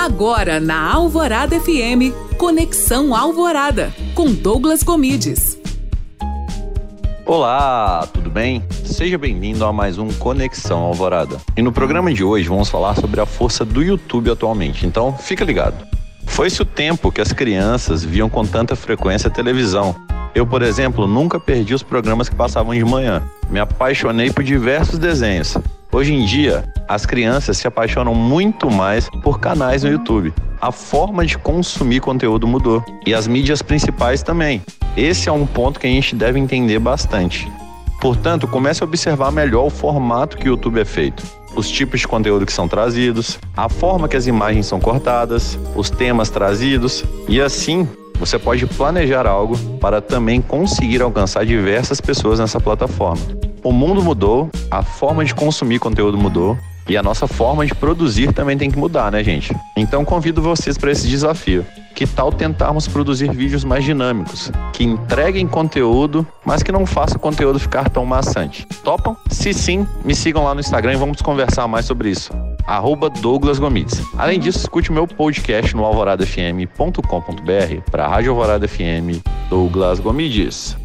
Agora na Alvorada FM, Conexão Alvorada, com Douglas Comides. Olá, tudo bem? Seja bem-vindo a mais um Conexão Alvorada. E no programa de hoje vamos falar sobre a força do YouTube atualmente, então fica ligado. Foi-se o tempo que as crianças viam com tanta frequência a televisão. Eu, por exemplo, nunca perdi os programas que passavam de manhã. Me apaixonei por diversos desenhos. Hoje em dia, as crianças se apaixonam muito mais por canais no YouTube. A forma de consumir conteúdo mudou e as mídias principais também. Esse é um ponto que a gente deve entender bastante. Portanto, comece a observar melhor o formato que o YouTube é feito, os tipos de conteúdo que são trazidos, a forma que as imagens são cortadas, os temas trazidos e assim você pode planejar algo para também conseguir alcançar diversas pessoas nessa plataforma. O mundo mudou, a forma de consumir conteúdo mudou e a nossa forma de produzir também tem que mudar, né, gente? Então convido vocês para esse desafio. Que tal tentarmos produzir vídeos mais dinâmicos, que entreguem conteúdo, mas que não façam o conteúdo ficar tão maçante? Topam? Se sim, me sigam lá no Instagram e vamos conversar mais sobre isso. Arroba Douglas Gomides. Além disso, escute meu podcast no alvoradafm.com.br para a Rádio Alvorada FM Douglas Gomides.